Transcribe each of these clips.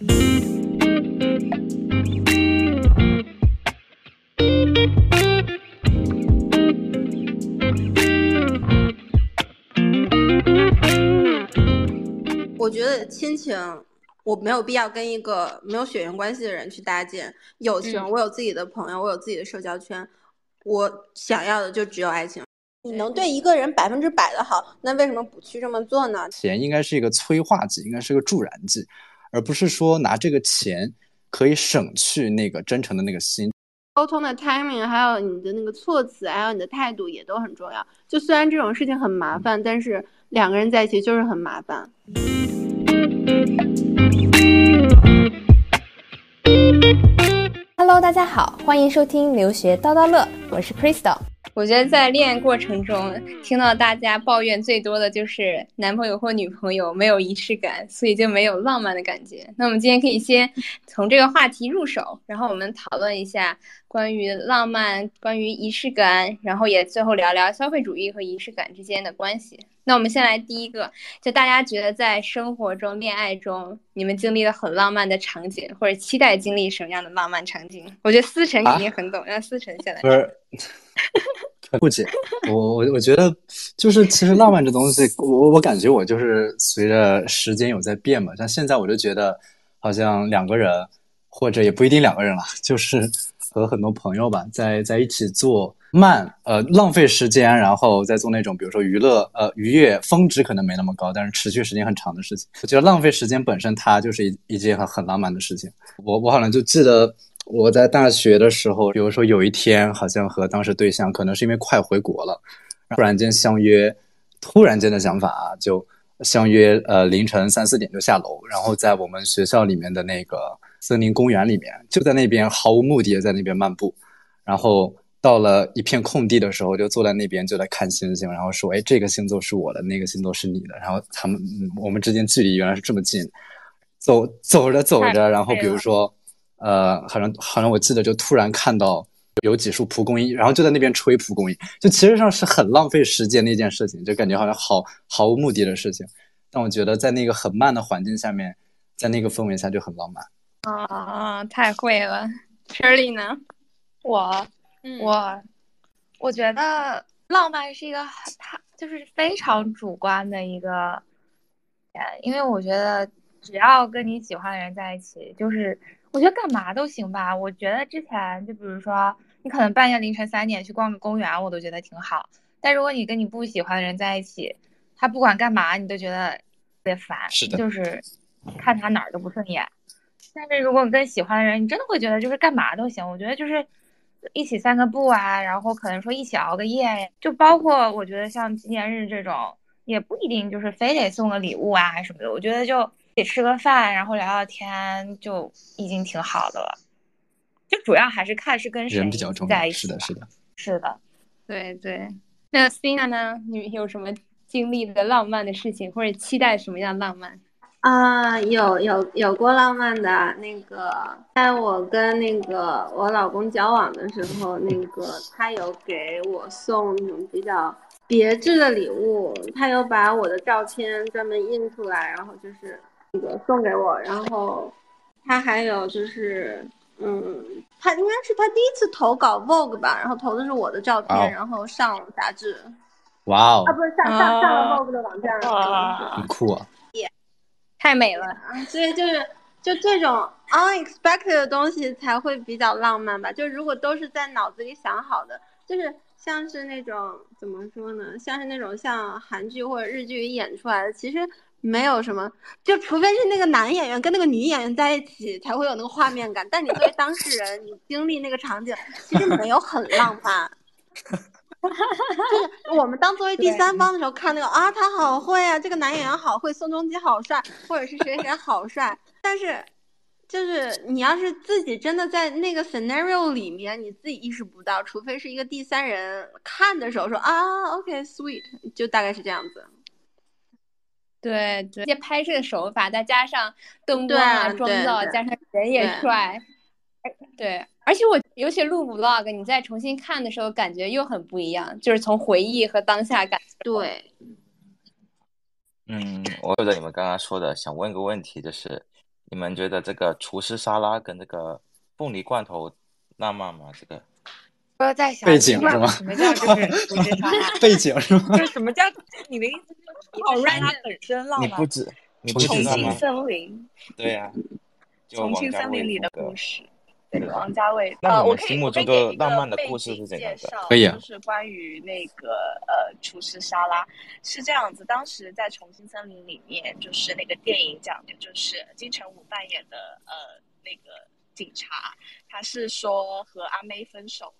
我觉得亲情，我没有必要跟一个没有血缘关系的人去搭建友情。我有自己的朋友，我有自己的社交圈，我想要的就只有爱情。你能对一个人百分之百的好，那为什么不去这么做呢？钱应该是一个催化剂，应该是个助燃剂，而不是说拿这个钱可以省去那个真诚的那个心。沟通的 timing，还有你的那个措辞，还有你的态度也都很重要。就虽然这种事情很麻烦，但是两个人在一起就是很麻烦。Hello，大家好，欢迎收听留学叨叨乐，我是 Crystal。我觉得在恋爱过程中，听到大家抱怨最多的就是男朋友或女朋友没有仪式感，所以就没有浪漫的感觉。那我们今天可以先从这个话题入手，然后我们讨论一下关于浪漫、关于仪式感，然后也最后聊聊消费主义和仪式感之间的关系。那我们先来第一个，就大家觉得在生活中、恋爱中，你们经历了很浪漫的场景，或者期待经历什么样的浪漫场景？我觉得思辰肯定很懂，让思辰先来。不是。不解，我我我觉得就是其实浪漫这东西，我我感觉我就是随着时间有在变嘛。像现在我就觉得，好像两个人或者也不一定两个人了，就是和很多朋友吧，在在一起做慢呃浪费时间，然后再做那种比如说娱乐呃愉悦峰值可能没那么高，但是持续时间很长的事情。我觉得浪费时间本身它就是一一件很很浪漫的事情。我我好像就记得。我在大学的时候，比如说有一天，好像和当时对象，可能是因为快回国了，突然间相约，突然间的想法啊，就相约，呃，凌晨三四点就下楼，然后在我们学校里面的那个森林公园里面，就在那边毫无目的的在那边漫步，然后到了一片空地的时候，就坐在那边就在看星星，然后说，哎，这个星座是我的，那个星座是你的，然后他们，我们之间距离原来是这么近，走走着走着，然后比如说。呃，好像好像我记得就突然看到有几束蒲公英，然后就在那边吹蒲公英，就其实上是很浪费时间的一件事情，就感觉好像好毫无目的的事情。但我觉得在那个很慢的环境下面，在那个氛围下就很浪漫。啊，太会了，Shirley 呢？我我我觉得浪漫是一个它就是非常主观的一个，因为我觉得只要跟你喜欢的人在一起，就是。我觉得干嘛都行吧。我觉得之前就比如说，你可能半夜凌晨三点去逛个公园，我都觉得挺好。但如果你跟你不喜欢的人在一起，他不管干嘛，你都觉得特别烦。是的。就是看他哪儿都不顺眼。但是如果跟喜欢的人，你真的会觉得就是干嘛都行。我觉得就是一起散个步啊，然后可能说一起熬个夜，就包括我觉得像纪念日这种，也不一定就是非得送个礼物啊什么的。我觉得就。吃个饭，然后聊聊天，就已经挺好的了。就主要还是看是跟谁在一起。是的，是的，是的，对对。那 Sina 呢？你有什么经历的浪漫的事情，或者期待什么样浪漫？啊，有有有过浪漫的。那个，在我跟那个我老公交往的时候，那个他有给我送那种比较别致的礼物，他有把我的照片专门印出来，然后就是。那个送给我，然后他还有就是，嗯，他应该是他第一次投稿 Vogue 吧，然后投的是我的照片，然后上杂志。哇哦！啊，不是上上上了 Vogue 的网站。很酷啊！太美了，所以就是就这种 unexpected 的东西才会比较浪漫吧。就如果都是在脑子里想好的，就是像是那种怎么说呢？像是那种像韩剧或者日剧演出来的，其实。没有什么，就除非是那个男演员跟那个女演员在一起才会有那个画面感。但你作为当事人，你经历那个场景，其实没有很浪漫。就是我们当作为第三方的时候看那个啊，他好会啊，这个男演员好会，宋仲基好帅，或者是谁谁好帅。但是，就是你要是自己真的在那个 scenario 里面，你自己意识不到，除非是一个第三人看的时候说啊，OK，sweet，就大概是这样子。对对，这些拍摄的手法，再加上灯光啊、妆造，加上人也帅，对，而且我尤其录 vlog，你再重新看的时候，感觉又很不一样，就是从回忆和当下感。对，嗯，我觉得你们刚刚说的，想问个问题，就是你们觉得这个厨师沙拉跟这个凤梨罐头浪漫吗？这个说在想背景是吗什么叫就是厨师沙拉？背景是吗？就是什么叫你的意思就是好厨师沙拉 random 本身浪漫你不？止你不重知道吗重庆？森林，对呀、就重庆森林里的故事。对，王家卫。那呃，我心目我可以中的给一个浪漫的背故事景是怎样的介绍可以啊就是关于那个呃厨师沙拉是这样子，当时在《重庆森林》里面，就是那个电影讲的就是金城武扮演的呃那个警察，他是说和阿妹分手了，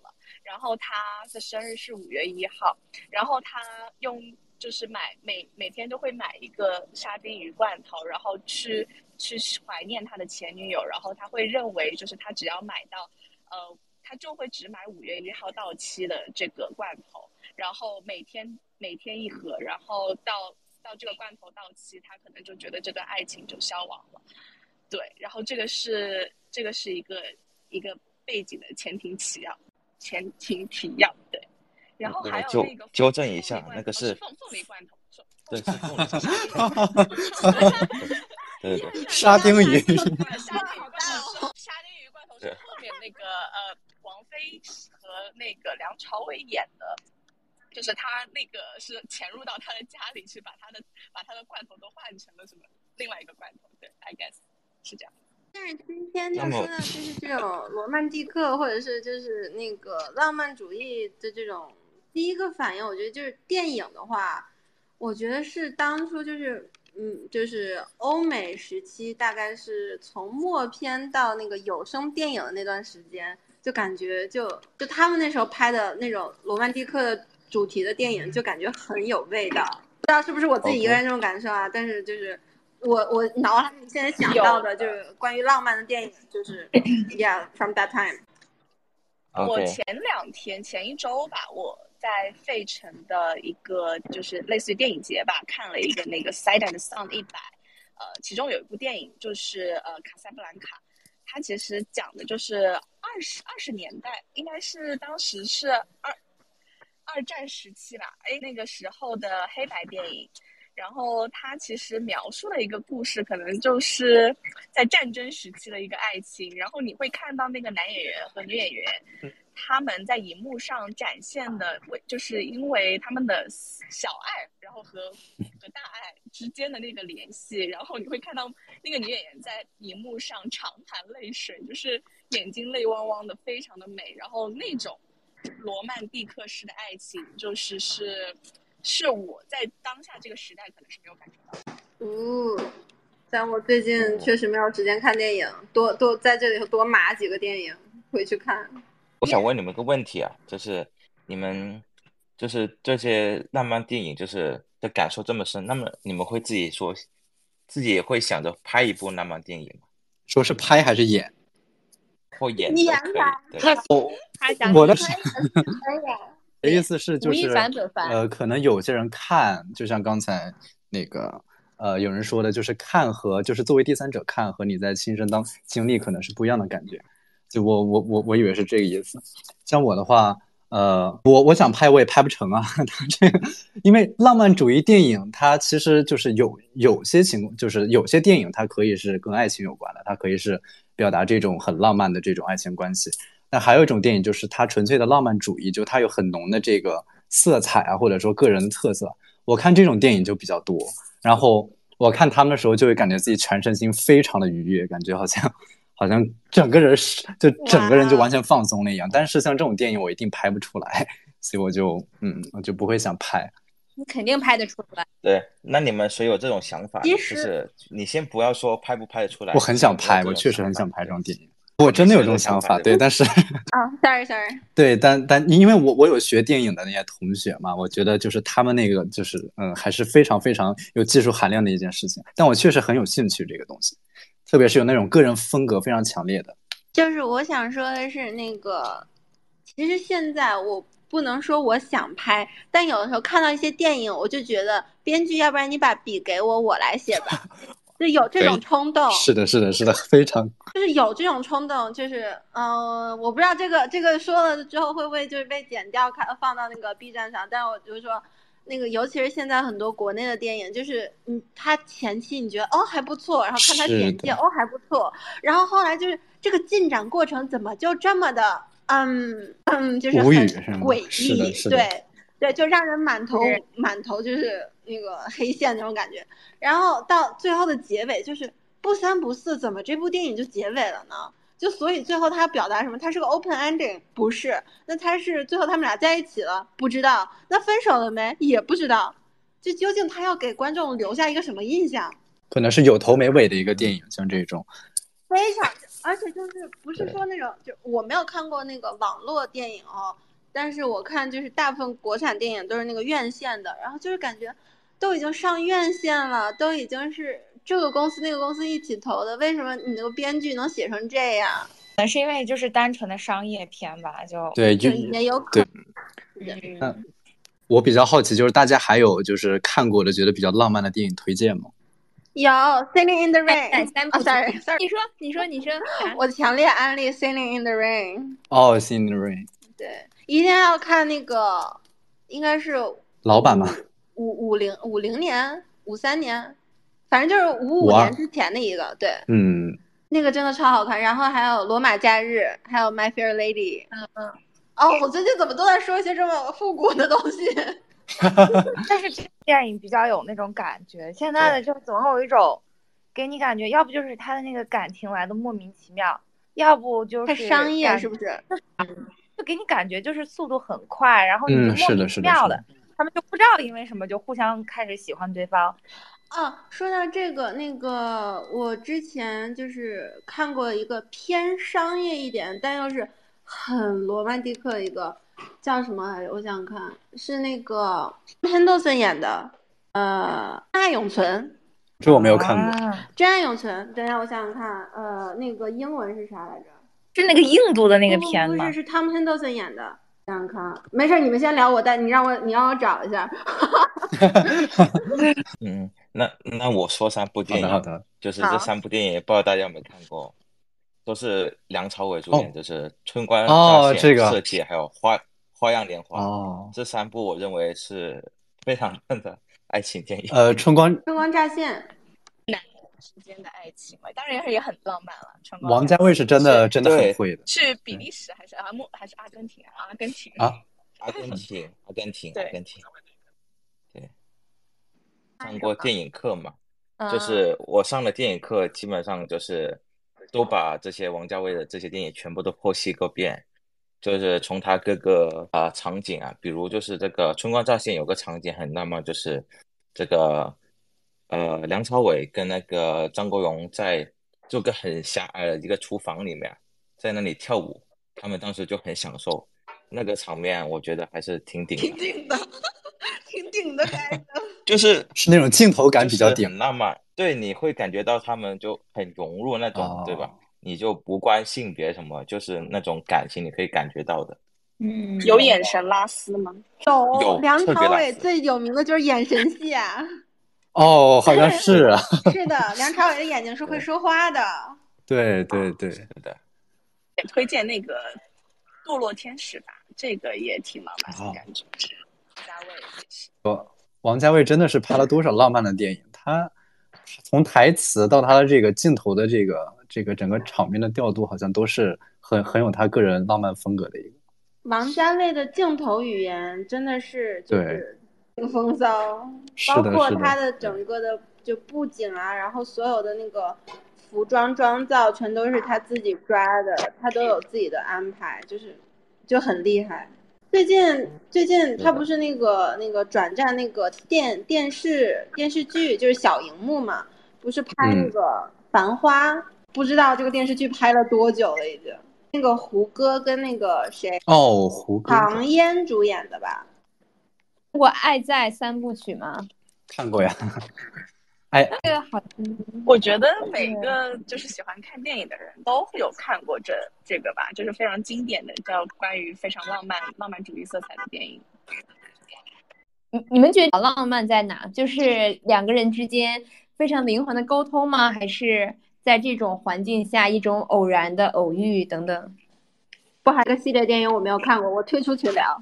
然后他的生日是五月一号，然后他用就是买每每天都会买一个沙丁鱼罐头，然后去去怀念他的前女友，然后他会认为就是他只要买到，呃，他就会只买五月一号到期的这个罐头，然后每天每天一盒，然后到到这个罐头到期，他可能就觉得这段爱情就消亡了。对，然后这个是这个是一个一个背景的前庭起要，前情提要对。然后还有那个纠正一下那个是凤凤梨罐头，凤对，是凤梨梨对对对，沙丁鱼沙丁鱼罐头是沙丁鱼罐头是对后面那个呃王菲和那个梁朝伟演的，就是他那个是潜入到他的家里去，把他的把他的罐头都换成了什么另外一个罐头，对，I guess 是这样。但是今天就说的就是这种罗曼蒂克，或者是就是那个浪漫主义的这种第一个反应，我觉得就是电影的话，我觉得是当初就是嗯，就是欧美时期，大概是从默片到那个有声电影的那段时间，就感觉就就他们那时候拍的那种罗曼蒂克的主题的电影，就感觉很有味道。不知道是不是我自己一个人这种感受啊？但是就是我我脑海里现在想到的就是关于浪漫的电影，就是 Yeah from that time。我前两天前一周吧，我在费城的一个就是类似于电影节吧，看了一个那个 Sight and Sound 一百，呃，其中有一部电影就是呃《卡萨布兰卡》，它其实讲的就是二十二十年代，应该是当时是二二战时期吧，哎，那个时候的黑白电影。然后它其实描述了一个故事，可能就是在战争时期的一个爱情。然后你会看到那个男演员和女演员，他们在荧幕上展现的，为就是因为他们的小爱，然后和 和大爱之间的那个联系。然后你会看到那个女演员在荧幕上长含泪水，就是眼睛泪汪汪的，非常的美。然后那种罗曼蒂克式的爱情，就是是。是我在当下这个时代可能是没有感受到的。哦，但我最近确实没有时间看电影，多多在这里头多码几个电影回去看。我想问你们个问题啊，就是你们就是这些浪漫电影，就是的感受这么深，那么你们会自己说，自己也会想着拍一部浪漫电影吗？说是拍还是演？或演演都可吧以。对，我他想我的可的意思是，就是呃，可能有些人看，就像刚才那个呃，有人说的，就是看和就是作为第三者看和你在亲身当经历可能是不一样的感觉。就我我我我以为是这个意思。像我的话，呃，我我想拍我也拍不成啊。他这个，因为浪漫主义电影它其实就是有有些情况，就是有些电影它可以是跟爱情有关的，它可以是表达这种很浪漫的这种爱情关系。那还有一种电影，就是它纯粹的浪漫主义，就它有很浓的这个色彩啊，或者说个人的特色。我看这种电影就比较多，然后我看他们的时候，就会感觉自己全身心非常的愉悦，感觉好像好像整个人是就整个人就完全放松了一样。但是像这种电影，我一定拍不出来，所以我就嗯，我就不会想拍。你肯定拍得出来。对，那你们谁有这种想法？就其实是你先不要说拍不拍得出来，我很想拍，我确实很想拍这种电影。我真的有这种想法，对，但是啊，sorry sorry，对，但但因为我我有学电影的那些同学嘛，我觉得就是他们那个就是嗯，还是非常非常有技术含量的一件事情。但我确实很有兴趣这个东西，特别是有那种个人风格非常强烈的。就是我想说的是那个，其实现在我不能说我想拍，但有的时候看到一些电影，我就觉得编剧，要不然你把笔给我，我来写吧，就有这种冲动。是的，是的，是的，非常就是有这种冲动，就是嗯、呃我不知道这个这个说了之后会不会就是被剪掉，看放到那个 B 站上，但是我就是说，那个，尤其是现在很多国内的电影，就是嗯，他前期你觉得哦还不错，然后看他简介哦还不错，然后后来就是这个进展过程怎么就这么的嗯嗯，就是很诡异，对对，就让人满头满头就是那个 黑线那种感觉，然后到最后的结尾就是不三不四，怎么这部电影就结尾了呢？就所以最后他表达什么？他是个 open ending，不是？那他是最后他们俩在一起了，不知道？那分手了没？也不知道。就究竟他要给观众留下一个什么印象？可能是有头没尾的一个电影，像这种。非常，而且就是不是说那种，就我没有看过那个网络电影哦，但是我看就是大部分国产电影都是那个院线的，然后就是感觉都已经上院线了，都已经是。这个公司那个公司一起投的，为什么你那个编剧能写成这样？可能是因为就是单纯的商业片吧，就对，就也有可能。嗯，我比较好奇，就是大家还有就是看过的觉得比较浪漫的电影推荐吗？有《Sailing in the Rain》三部，sorry sorry，你说你说你说，我强烈安利《Sailing in the Rain》。哦，《Sailing in the Rain》。对，一定要看那个，应该是老版吗？五五零五零年，五三年。反正就是五五年之前的一个，对，嗯，那个真的超好看。然后还有《罗马假日》，还有《My Fair Lady》。嗯嗯。哦，我最近怎么都在说一些这么复古的东西？但是这电影比较有那种感觉。现在的就总有一种，给你感觉，要不就是他的那个感情来的莫名其妙，要不就是太商业，是不是？就给你感觉就是速度很快，然后你就莫名其妙的，他们就不知道因为什么就互相开始喜欢对方。啊，说到这个，那个我之前就是看过一个偏商业一点，但又是很罗曼蒂克一个，叫什么来着？我想想看，是那个潘多森演的，呃，《真爱永存》。这我没有看过。《真爱永存》，等一下，我想想看，呃，那个英文是啥来着？是那个印度的那个片吗？不是，是汤姆·潘多森演的。想想看，没事，你们先聊，我带你让我，你让我找一下。嗯。那那我说三部电影，好的，就是这三部电影，不知道大家有没有看过，都是梁朝伟主演，就是《春光乍泄》、设计，还有《花花样年华》。哦，这三部我认为是非常棒的爱情电影。呃，《春光春光乍泄》，两之间的爱情嘛，当然也很浪漫了。王家卫是真的真的很会的。是比利时还是阿莫还是阿根廷啊？阿根廷啊，阿根廷，阿根廷，阿根廷。对上过电影课嘛？就是我上了电影课，基本上就是都把这些王家卫的这些电影全部都剖析个遍。就是从他各个啊场景啊，比如就是这个《春光乍泄》有个场景很浪漫，就是这个呃梁朝伟跟那个张国荣在做个很狭隘的一个厨房里面，在那里跳舞，他们当时就很享受那个场面，我觉得还是挺顶挺顶的。挺顶的感觉，就是是那种镜头感比较顶，浪漫。对，你会感觉到他们就很融入那种，对吧？你就不关性别什么，就是那种感情，你可以感觉到的。嗯，有眼神拉丝吗？有。梁朝伟最有名的就是眼神戏啊。哦，好像是啊。是的，梁朝伟的眼睛是会说话的。对对对，是的。也推荐那个《堕落天使》吧，这个也挺浪漫的感觉。王家卫说，王家卫真的是拍了多少浪漫的电影？他从台词到他的这个镜头的这个这个整个场面的调度，好像都是很很有他个人浪漫风格的一个。王家卫的镜头语言真的是就是风骚，包括他的整个的就布景啊，然后所有的那个服装妆造全都是他自己抓的，他都有自己的安排，就是就很厉害。最近最近他不是那个那个转战那个电电视电视剧，就是小荧幕嘛，不是拍那个《繁花》，不知道这个电视剧拍了多久了已经。那个胡歌跟那个谁哦，胡歌唐嫣主演的吧？我爱在三部曲吗？看过呀。哎，这个好，我觉得每个就是喜欢看电影的人都会有看过这这个吧，就是非常经典的，叫关于非常浪漫、浪漫主义色彩的电影。你你们觉得浪漫在哪？就是两个人之间非常灵魂的沟通吗？还是在这种环境下一种偶然的偶遇等等？不，还个系列电影我没有看过，我退出群聊。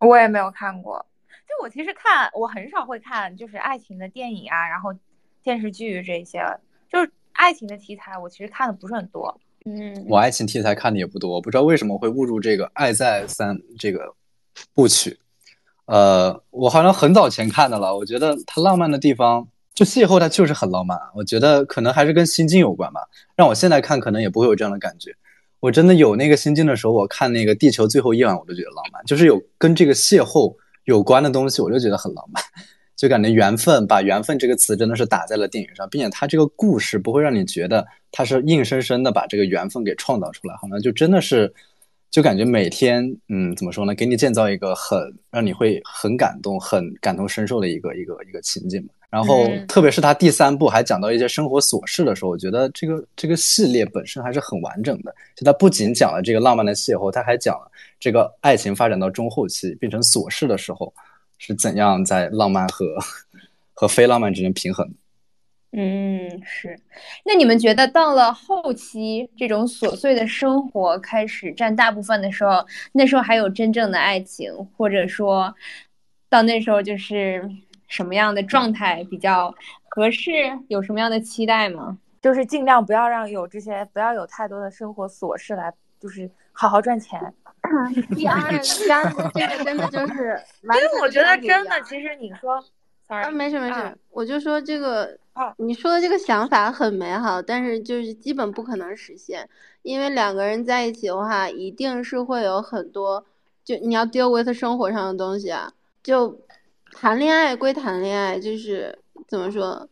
我也没有看过。就我其实看，我很少会看就是爱情的电影啊，然后电视剧这些，就是爱情的题材，我其实看的不是很多。嗯，我爱情题材看的也不多，我不知道为什么会误入这个《爱在三》这个部曲。呃，我好像很早前看的了，我觉得它浪漫的地方，就邂逅它就是很浪漫。我觉得可能还是跟心境有关吧。让我现在看，可能也不会有这样的感觉。我真的有那个心境的时候，我看那个《地球最后一晚》，我都觉得浪漫，就是有跟这个邂逅有关的东西，我就觉得很浪漫。就感觉缘分，把缘分这个词真的是打在了电影上，并且它这个故事不会让你觉得它是硬生生的把这个缘分给创造出来，好像就真的是，就感觉每天，嗯，怎么说呢，给你建造一个很让你会很感动、很感同身受的一个一个一个情景。然后，特别是他第三部还讲到一些生活琐事的时候，我觉得这个这个系列本身还是很完整的。就他不仅讲了这个浪漫的邂逅，他还讲了这个爱情发展到中后期变成琐事的时候。是怎样在浪漫和 和非浪漫之间平衡？嗯，是。那你们觉得到了后期，这种琐碎的生活开始占大部分的时候，那时候还有真正的爱情，或者说到那时候就是什么样的状态比较合适？有什么样的期待吗？就是尽量不要让有这些，不要有太多的生活琐事来，就是好好赚钱。第二，第二这个真的就是，因为我觉得真的，其实你说，sorry，没事没事，我就说这个，你说的这个想法很美好，但是就是基本不可能实现，因为两个人在一起的话，一定是会有很多，就你要 deal with 生活上的东西啊，就谈恋爱归谈恋爱，就是怎么说，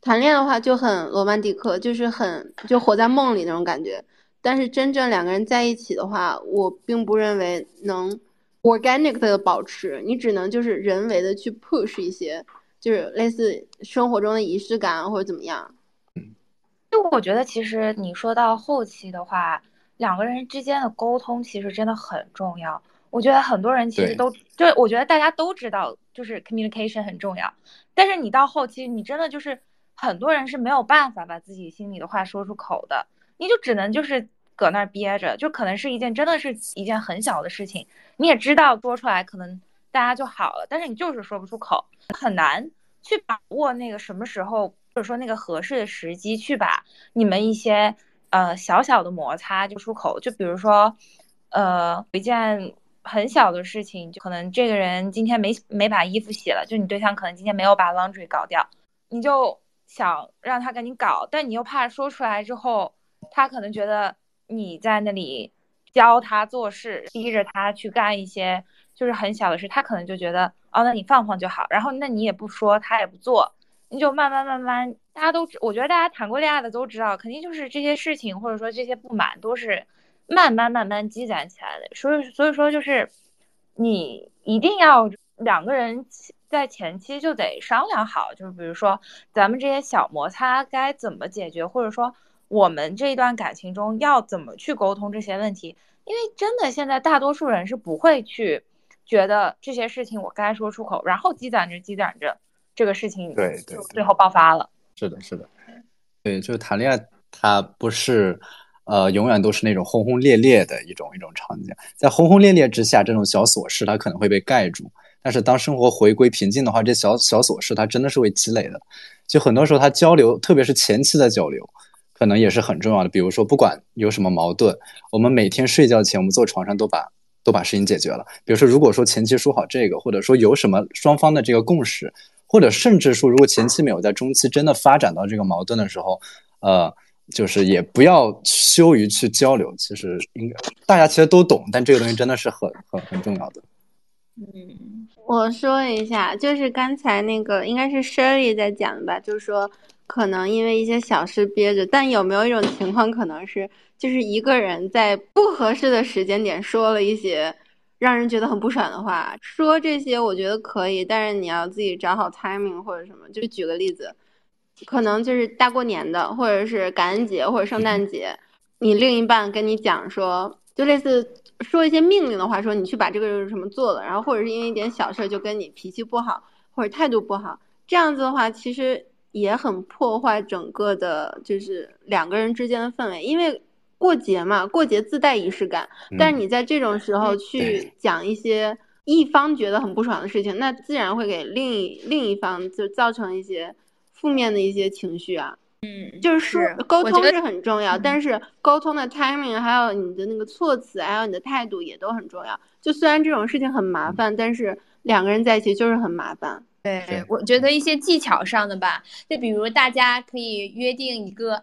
谈恋爱的话就很罗曼蒂克，就是很就活在梦里那种感觉。但是真正两个人在一起的话，我并不认为能 organic 的保持，你只能就是人为的去 push 一些，就是类似生活中的仪式感或者怎么样。就我觉得，其实你说到后期的话，两个人之间的沟通其实真的很重要。我觉得很多人其实都，就我觉得大家都知道，就是 communication 很重要。但是你到后期，你真的就是很多人是没有办法把自己心里的话说出口的，你就只能就是。搁那儿憋着，就可能是一件真的是一件很小的事情，你也知道说出来可能大家就好了，但是你就是说不出口，很难去把握那个什么时候，或者说那个合适的时机去把你们一些呃小小的摩擦就出口。就比如说，呃，一件很小的事情，就可能这个人今天没没把衣服洗了，就你对象可能今天没有把 laundry 搞掉，你就想让他赶紧搞，但你又怕说出来之后，他可能觉得。你在那里教他做事，逼着他去干一些就是很小的事，他可能就觉得哦，那你放放就好。然后那你也不说，他也不做，你就慢慢慢慢，大家都我觉得大家谈过恋爱的都知道，肯定就是这些事情或者说这些不满都是慢慢慢慢积攒起来的。所以所以说就是你一定要两个人在前期就得商量好，就是比如说咱们这些小摩擦该怎么解决，或者说。我们这一段感情中要怎么去沟通这些问题？因为真的现在大多数人是不会去觉得这些事情我该说出口，然后积攒着积攒着，这个事情对对最后爆发了。是的，是的，对，就是谈恋爱，它不是呃永远都是那种轰轰烈烈的一种一种场景，在轰轰烈烈之下，这种小琐事它可能会被盖住，但是当生活回归平静的话，这小小琐事它真的是会积累的。就很多时候，它交流，特别是前期的交流。可能也是很重要的，比如说，不管有什么矛盾，我们每天睡觉前，我们坐床上都把都把事情解决了。比如说，如果说前期说好这个，或者说有什么双方的这个共识，或者甚至说，如果前期没有，在中期真的发展到这个矛盾的时候，呃，就是也不要羞于去交流。其实应该大家其实都懂，但这个东西真的是很很很重要的。嗯，我说一下，就是刚才那个应该是 Shirley 在讲吧，就是说。可能因为一些小事憋着，但有没有一种情况，可能是就是一个人在不合适的时间点说了一些让人觉得很不爽的话？说这些我觉得可以，但是你要自己找好 timing 或者什么。就举个例子，可能就是大过年的，或者是感恩节或者圣诞节，你另一半跟你讲说，就类似说一些命令的话，说你去把这个什么做了，然后或者是因为一点小事就跟你脾气不好或者态度不好，这样子的话，其实。也很破坏整个的，就是两个人之间的氛围。因为过节嘛，过节自带仪式感。但是你在这种时候去讲一些一方觉得很不爽的事情，那自然会给另一另一方就造成一些负面的一些情绪啊。嗯，就是说沟通是很重要，但是沟通的 timing 还有你的那个措辞，还有你的态度也都很重要。就虽然这种事情很麻烦，但是两个人在一起就是很麻烦。对，我觉得一些技巧上的吧，就比如大家可以约定一个，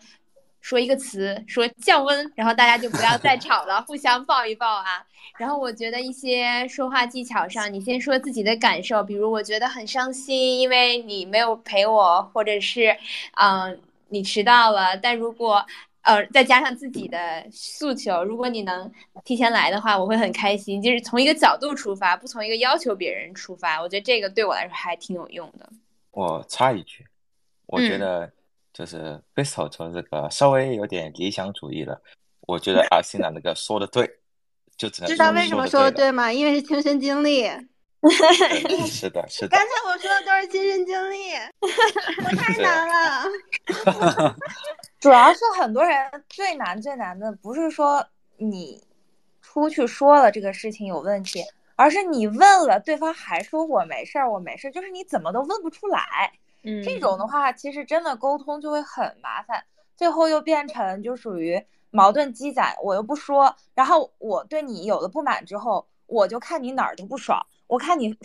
说一个词，说降温，然后大家就不要再吵了，互相抱一抱啊。然后我觉得一些说话技巧上，你先说自己的感受，比如我觉得很伤心，因为你没有陪我，或者是，嗯、你迟到了。但如果呃，再加上自己的诉求，如果你能提前来的话，我会很开心。就是从一个角度出发，不从一个要求别人出发，我觉得这个对我来说还挺有用的。我插一句，我觉嗯得就是 Crystal 从这个稍微有点理想主义了。我觉得阿信娜那个说的对，就只能知道为什么说的对吗？因为是亲身经历。是的，是的刚，才我说的都是亲身经历，我太难了。主要是很多人最难最难的不是说你出去说了这个事情有问题，而是你问了对方还说我没事儿我没事儿，就是你怎么都问不出来。嗯这种的话，其实真的沟通就会很麻烦，最后又变成就属于矛盾积攒，我又不说，然后我对你有了不满之后，我就看你哪儿都不爽，我看你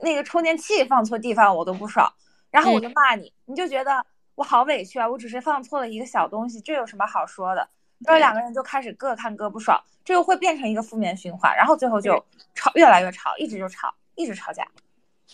那个充电器放错地方我都不爽，然后我就骂你，你就觉得我好委屈啊，我只是放错了一个小东西，这有什么好说的？然后两个人就开始各看各不爽，这又会变成一个负面循环，然后最后就吵，越来越吵，一直就吵，一直吵架。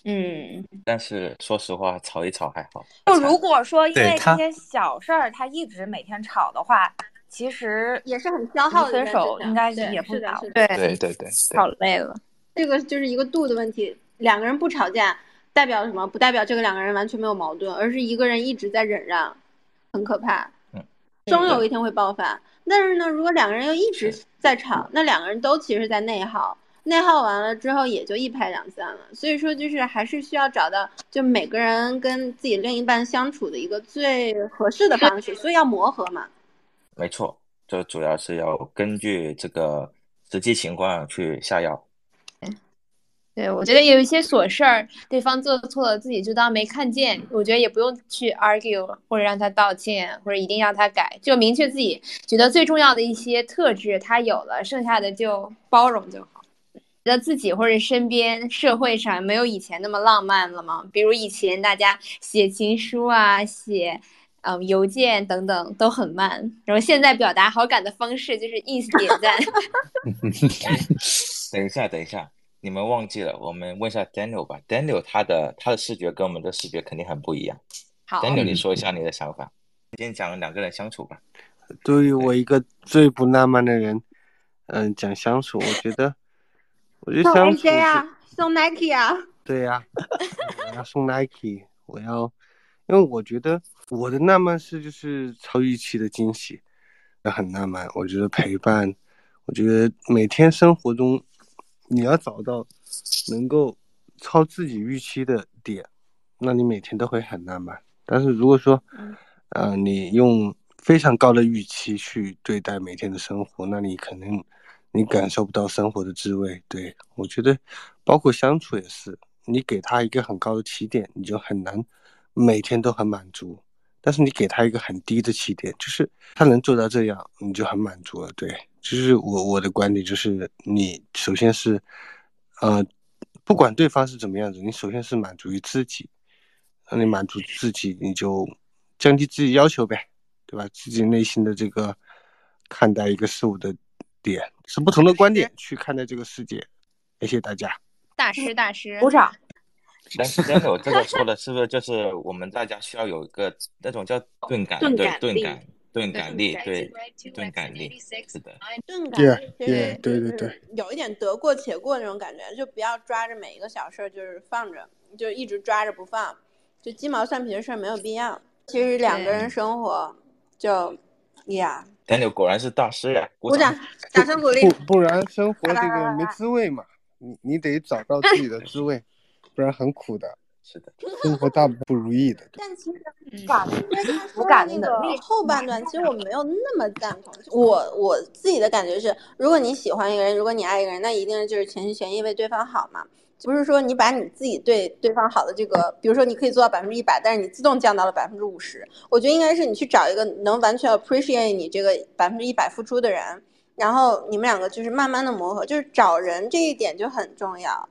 嗯，但是说实话，吵一吵还好。就如果说因为这些小事儿，他一直每天吵的话，其实也是很消耗的分手应该也不了。是的是的对，对对对好对，累了。这个就是一个度的问题。两个人不吵架，代表什么？不代表这个两个人完全没有矛盾，而是一个人一直在忍让，很可怕。嗯，终有一天会爆发。但是呢，如果两个人又一直在吵，那两个人都其实在内耗，内耗完了之后也就一拍两散了。所以说，就是还是需要找到就每个人跟自己另一半相处的一个最合适的方式，所以要磨合嘛。没错，这主要是要根据这个实际情况去下药。对，我觉得有一些琐事儿，对方做错了，自己就当没看见。我觉得也不用去 argue，或者让他道歉，或者一定要他改，就明确自己觉得最重要的一些特质，他有了，剩下的就包容就好。觉得自己或者身边社会上没有以前那么浪漫了吗？比如以前大家写情书啊，写嗯邮件等等都很慢，然后现在表达好感的方式就是 ins 点赞。等一下，等一下，你们忘记了，我们问一下 Daniel 吧。Daniel 他的他的视觉跟我们的视觉肯定很不一样。好 Daniel，你说一下你的想法。先讲两个人相处吧。对于我一个最不浪漫的人，嗯，讲相处，我觉得，我觉得送相处 AJ 是啊，送 Nike 啊，对呀、我要送 Nike，我要，因为我觉得我的浪漫是就是超预期的惊喜，那很浪漫。我觉得陪伴，我觉得每天生活中你要找到能够超自己预期的点，那你每天都会很浪漫。但是如果说，呃，你用非常高的预期去对待每天的生活，那你可能你感受不到生活的滋味。对我觉得，包括相处也是，你给他一个很高的起点，你就很难每天都很满足。但是你给他一个很低的起点，就是他能做到这样，你就很满足了。对，就是我我的观点就是，你首先是，呃，不管对方是怎么样子，你首先是满足于自己，那你满足自己，你就降低自己要求呗，对吧？自己内心的这个看待一个事物的点是不同的观点去看待这个世界。谢谢大家。大师，大师，鼓掌。但是 Daniel 这个说的是不是就是我们大家需要有一个那种叫钝感，对钝感钝感，钝感力，对对钝感力，是的。钝感力有一点得过且过那种感觉，就不要抓着每一个小事儿就是放着，就一直抓着不放，就鸡毛蒜皮的事儿没有必要。其实两个人生活就呀，Daniel 果然是大师呀，鼓掌，掌声鼓励不。不然生活这个没滋味嘛，你你得找到自己的滋味，不然很苦的。是的，生活大不如意的。但其实嗯感因为 他说无感的那个的能力后半段，其实我没有那么赞同。我我自己的感觉是，如果你喜欢一个人，如果你爱一个人，那一定就是全心全意为对方好嘛。不是说你把你自己对对方好的这个，比如说你可以做到百分之一百，但是你自动降到了百分之五十。我觉得应该是你去找一个能完全 appreciate 你这个百分之一百付出的人，然后你们两个就是慢慢的磨合，就是找人这一点就很重要。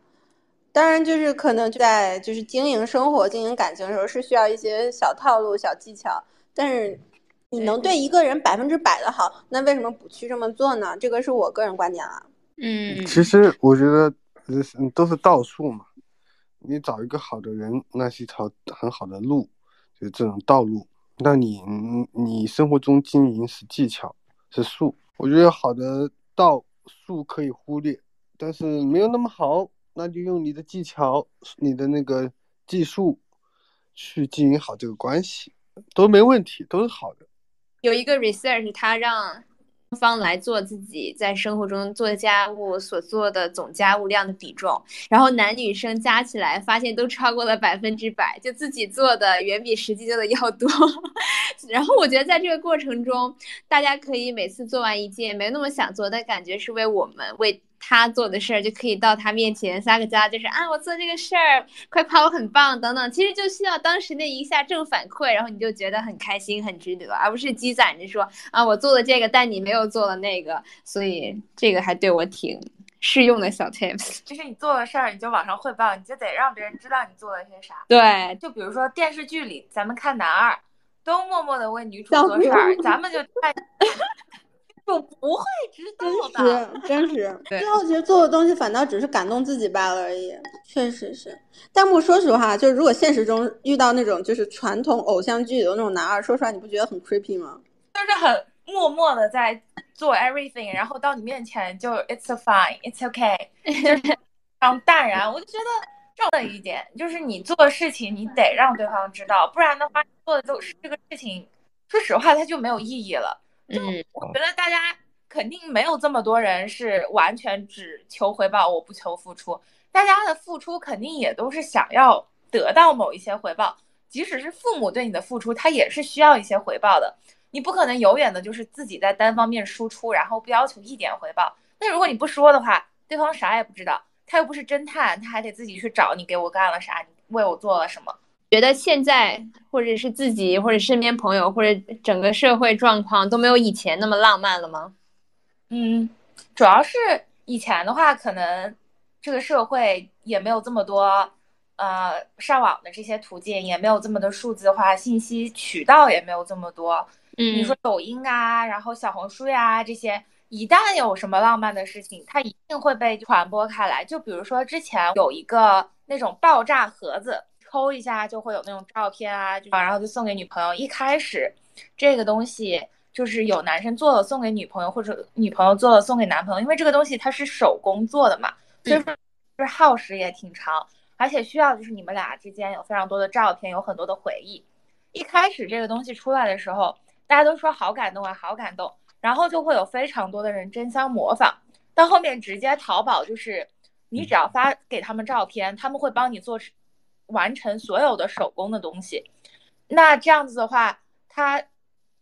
当然，就是可能在就是经营生活、经营感情的时候是需要一些小套路、小技巧，但是你能对一个人百分之百的好，那为什么不去这么做呢？这个是我个人观点啊。嗯，其实我觉得，嗯，都是道术嘛。你找一个好的人，那是一条很好的路，就是这种道路。那你，你生活中经营是技巧，是术。我觉得好的道术可以忽略，但是没有那么好。那就用你的技巧，你的那个技术，去经营好这个关系，都没问题，都是好的。有一个 research，他让双方来做自己在生活中做家务所做的总家务量的比重，然后男女生加起来发现都超过了百分之百，就自己做的远比实际做的要多。然后我觉得在这个过程中，大家可以每次做完一件没那么想做，但感觉是为我们为。他做的事儿就可以到他面前撒个娇，就是啊，我做这个事儿，快夸我很棒等等。其实就需要当时那一下正反馈，然后你就觉得很开心、很值得，而不是积攒着说啊，我做了这个，但你没有做了那个。所以这个还对我挺适用的小 tips。就是你做了事儿，你就往上汇报，你就得让别人知道你做了些啥。对，就比如说电视剧里，咱们看男二都默默的为女主做事儿，咱们就看。就不会知道的，真实，真实。最后其实做的东西反倒只是感动自己罢了而已。确实是。弹幕说实话，就是如果现实中遇到那种就是传统偶像剧里的那种男二，说出来，你不觉得很 creepy 吗？就是很默默的在做 everything，然后到你面前就 it's fine，it's okay，就是非常淡然。我就觉得重要的一点就是你做的事情，你得让对方知道，不然的话，做的都是这个事情，说实话，它就没有意义了。就我觉得大家肯定没有这么多人是完全只求回报，我不求付出。大家的付出肯定也都是想要得到某一些回报，即使是父母对你的付出，他也是需要一些回报的。你不可能永远的就是自己在单方面输出，然后不要求一点回报。那如果你不说的话，对方啥也不知道，他又不是侦探，他还得自己去找你给我干了啥，你为我做了什么。觉得现在或者是自己或者身边朋友或者整个社会状况都没有以前那么浪漫了吗？嗯，主要是以前的话，可能这个社会也没有这么多呃上网的这些途径，也没有这么多数字化信息渠道，也没有这么多。嗯，你说抖音啊，然后小红书呀这些，一旦有什么浪漫的事情，它一定会被传播开来。就比如说之前有一个那种爆炸盒子。抽一下就会有那种照片啊，就然后就送给女朋友。一开始，这个东西就是有男生做了送给女朋友，或者女朋友做了送给男朋友。因为这个东西它是手工做的嘛，所以说是耗时也挺长，而且需要就是你们俩之间有非常多的照片，有很多的回忆。一开始这个东西出来的时候，大家都说好感动啊，好感动，然后就会有非常多的人争相模仿。到后面直接淘宝就是你只要发给他们照片，他们会帮你做。完成所有的手工的东西，那这样子的话，他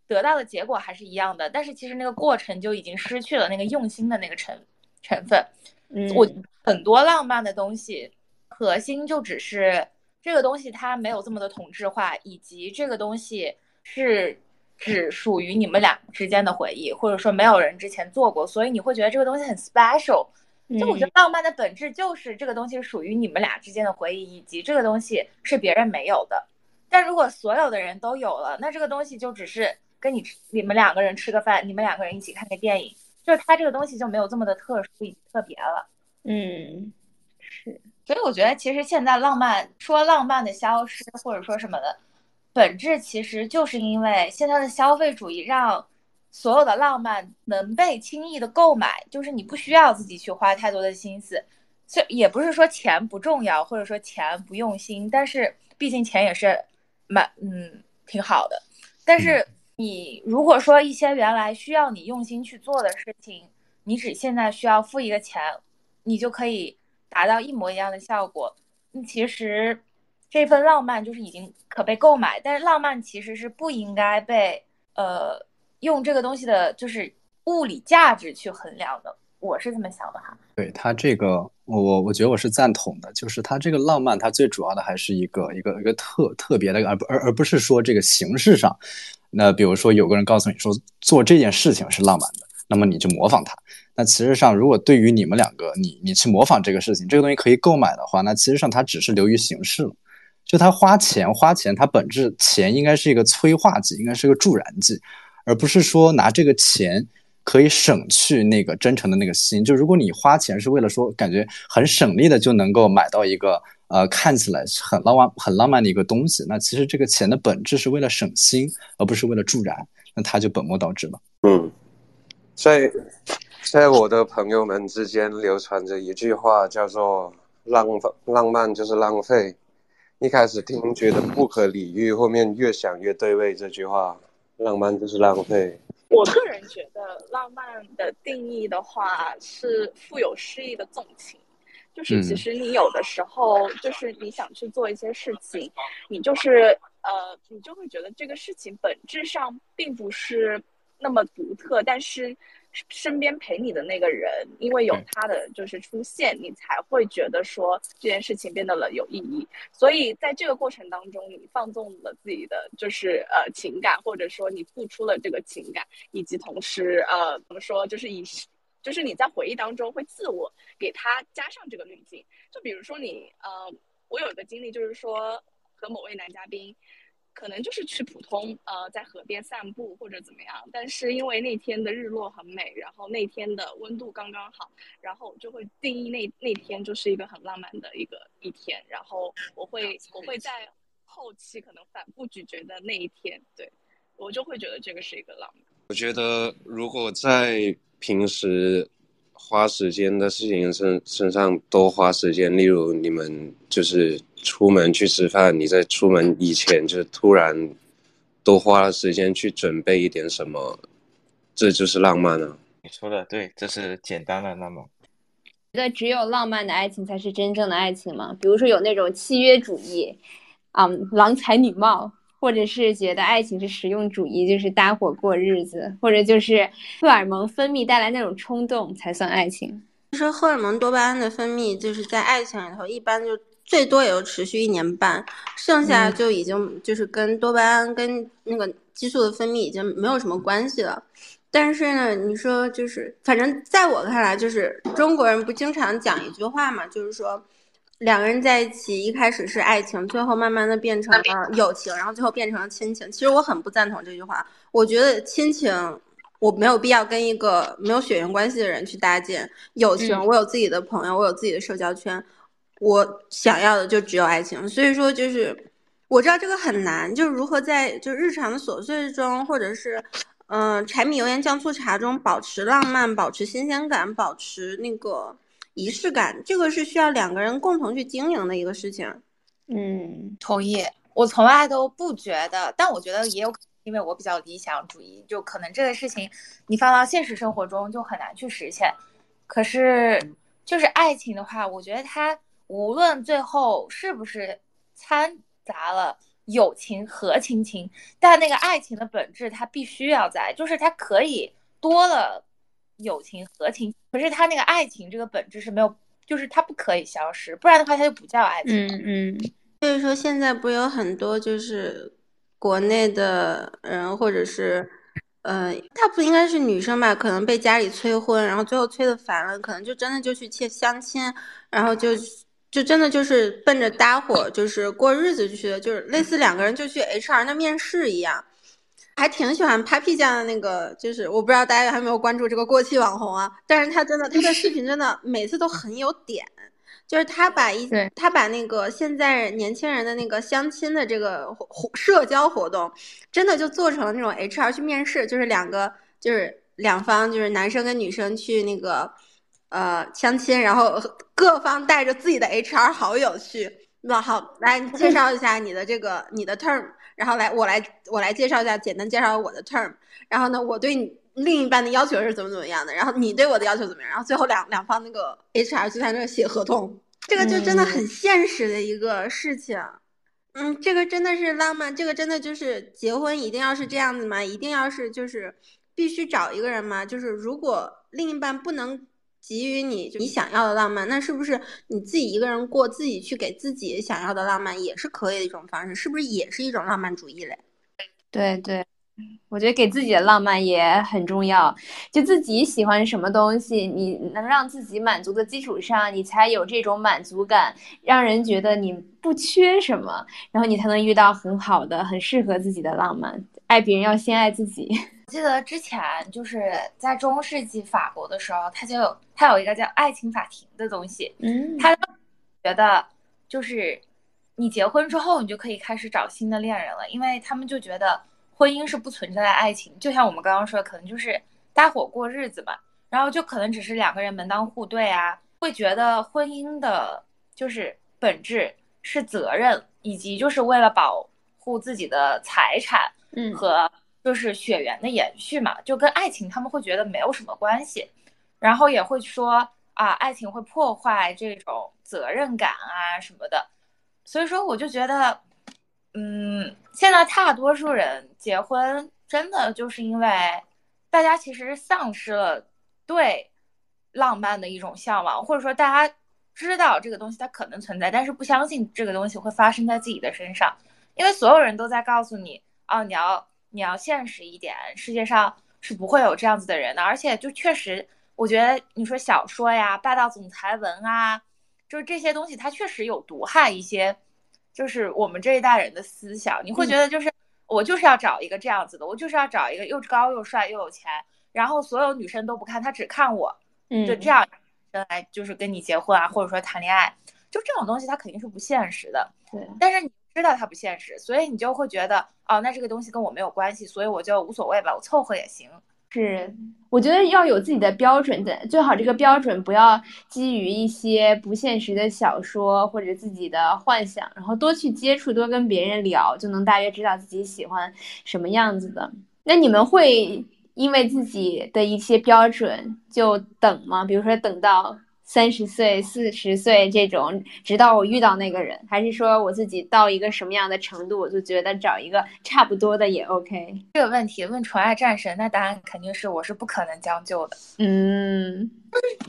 得到的结果还是一样的，但是其实那个过程就已经失去了那个用心的那个成成分。嗯，我很多浪漫的东西，核心就只是这个东西它没有这么的同质化，以及这个东西是只属于你们俩之间的回忆，或者说没有人之前做过，所以你会觉得这个东西很 special。就我觉得浪漫的本质就是这个东西属于你们俩之间的回忆，以及这个东西是别人没有的。但如果所有的人都有了，那这个东西就只是跟你你们两个人吃个饭，你们两个人一起看个电影，就是它这个东西就没有这么的特殊特别了。嗯，是。所以我觉得其实现在浪漫说浪漫的消失或者说什么的本质，其实就是因为现在的消费主义让。所有的浪漫能被轻易的购买，就是你不需要自己去花太多的心思。这也不是说钱不重要，或者说钱不用心，但是毕竟钱也是蛮嗯挺好的。但是你如果说一些原来需要你用心去做的事情，你只现在需要付一个钱，你就可以达到一模一样的效果。那其实这份浪漫就是已经可被购买，但是浪漫其实是不应该被呃。用这个东西的就是物理价值去衡量的，我是这么想的哈。对他这个，我我我觉得我是赞同的，就是他这个浪漫，它最主要的还是一个一个一个特特别的，而不而而不是说这个形式上。那比如说有个人告诉你说做这件事情是浪漫的，那么你就模仿他。那其实上，如果对于你们两个，你你去模仿这个事情，这个东西可以购买的话，那其实上它只是流于形式了。就他花钱花钱，它本质钱应该是一个催化剂，应该是个助燃剂，而不是说拿这个钱可以省去那个真诚的那个心。就如果你花钱是为了说感觉很省力的就能够买到一个呃看起来很浪漫很浪漫的一个东西，那其实这个钱的本质是为了省心，而不是为了助燃，那它就本末倒置了。嗯，在在我的朋友们之间流传着一句话，叫做“浪浪漫就是浪费”。一开始听觉得不可理喻，后面越想越对味。这句话，浪漫就是浪费。我个人觉得，浪漫的定义的话是富有诗意的纵情，就是其实你有的时候就是你想去做一些事情，你就是呃，你就会觉得这个事情本质上并不是那么独特，但是。身边陪你的那个人，因为有他的就是出现，你才会觉得说这件事情变得了有意义。所以在这个过程当中，你放纵了自己的就是呃情感，或者说你付出了这个情感，以及同时呃怎么说，就是以就是你在回忆当中会自我给他加上这个滤镜。就比如说你呃，我有一个经历，就是说和某位男嘉宾。可能就是去普通呃在河边散步或者怎么样，但是因为那天的日落很美，然后那天的温度刚刚好，然后就会定义那那天就是一个很浪漫的一个一天，然后我会我会在后期可能反复咀嚼的那一天，对我就会觉得这个是一个浪漫。我觉得如果在平时。花时间的事情身身上多花时间，例如你们就是出门去吃饭，你在出门以前就突然多花了时间去准备一点什么，这就是浪漫啊！你说的对，这是简单的浪漫。觉得只有浪漫的爱情才是真正的爱情吗？比如说有那种契约主义，啊，郎才女貌。或者是觉得爱情是实用主义，就是搭伙过日子，或者就是荷尔蒙分泌带来那种冲动才算爱情。其实荷尔蒙多巴胺的分泌，就是在爱情里头一般就最多也就持续一年半，剩下就已经就是跟多巴胺跟那个激素的分泌已经没有什么关系了。但是呢，你说就是反正在我看来，就是中国人不经常讲一句话嘛，就是说。两个人在一起，一开始是爱情，最后慢慢的变成了友情，然后最后变成了亲情。其实我很不赞同这句话。我觉得亲情我没有必要跟一个没有血缘关系的人去搭建友情。我有自己的朋友，我有自己的社交圈，我想要的就只有爱情。所以说，就是我知道这个很难，就是如何在就日常的琐碎中，或者是嗯柴米油盐酱醋茶中保持浪漫，保持新鲜感，保持那个。仪式感，这个是需要两个人共同去经营的一个事情。嗯，同意。我从来都不觉得，但我觉得也有可能，因为我比较理想主义，就可能这个事情你放到现实生活中就很难去实现。可是，就是爱情的话，我觉得它无论最后是不是掺杂了友情和亲情，但那个爱情的本质它必须要在，就是它可以多了。友情和情，可是他那个爱情这个本质是没有，就是它不可以消失，不然的话它就不叫爱情。嗯嗯。所以说现在不有很多就是国内的人，或者是呃，大部分应该是女生吧，可能被家里催婚，然后最后催的烦了，可能就真的就去切相亲，然后就就真的就是奔着搭伙就是过日子去的，就是类似两个人就去 HR 那面试一样。还挺喜欢 Papi 酱的那个，就是我不知道大家还没有关注这个过气网红啊，但是他真的他的视频真的 每次都很有点，就是他把一他把那个现在年轻人的那个相亲的这个活社交活动，真的就做成了那种 HR 去面试，就是两个就是两方就是男生跟女生去那个呃相亲，然后 各方带着自己的 HR 好友去，那好来介绍一下你的这个你的 term。然后来，我来我来介绍一下，简单介绍我的 term。然后呢，我对你另一半的要求是怎么怎么样的？然后你对我的要求怎么样？然后最后两两方那个 HR 就在那写合同，这个就真的很现实的一个事情。嗯，这个真的是浪漫，这个真的就是结婚一定要是这样子吗？一定要是就是必须找一个人吗？就是如果另一半不能给予你你想要的浪漫，那是不是你自己一个人过，自己去给自己想要的浪漫也是可以的一种方式？是不是也是一种浪漫主义嘞？对对。我觉得给自己的浪漫也很重要，就自己喜欢什么东西，你能让自己满足的基础上，你才有这种满足感，让人觉得你不缺什么，然后你才能遇到很好的、很适合自己的浪漫。爱别人要先爱自己。我记得之前就是在中世纪法国的时候，他就有他有一个叫爱情法庭的东西，嗯，他觉得就是你结婚之后，你就可以开始找新的恋人了，因为他们就觉得。婚姻是不存在的爱情，就像我们刚刚说的，可能就是搭伙过日子吧，然后就可能只是两个人门当户对啊，会觉得婚姻的就是本质是责任，以及就是为了保护自己的财产，嗯，和就是血缘的延续嘛，就跟爱情他们会觉得没有什么关系，然后也会说啊，爱情会破坏这种责任感啊什么的，所以说我就觉得。嗯，现在大多数人结婚真的就是因为大家其实丧失了对浪漫的一种向往，或者说大家知道这个东西它可能存在，但是不相信这个东西会发生在自己的身上，因为所有人都在告诉你，哦，你要你要现实一点，世界上是不会有这样子的人的，而且就确实，我觉得你说小说呀、霸道总裁文啊，就是这些东西，它确实有毒害一些。就是我们这一代人的思想，你会觉得就是我就是要找一个这样子的，我就是要找一个又高又帅又有钱，然后所有女生都不看他只看我，就这样来就是跟你结婚啊，或者说谈恋爱，就这种东西它肯定是不现实的。对，但是你知道它不现实，所以你就会觉得哦，那这个东西跟我没有关系，所以我就无所谓吧，我凑合也行。是，我觉得要有自己的标准的，最好这个标准不要基于一些不现实的小说或者自己的幻想，然后多去接触，多跟别人聊，就能大约知道自己喜欢什么样子的。那你们会因为自己的一些标准就等吗？比如说等到。三十岁、四十岁这种，直到我遇到那个人，还是说我自己到一个什么样的程度，我就觉得找一个差不多的也 OK。这个问题问纯爱战神，那答案肯定是我是不可能将就的。嗯，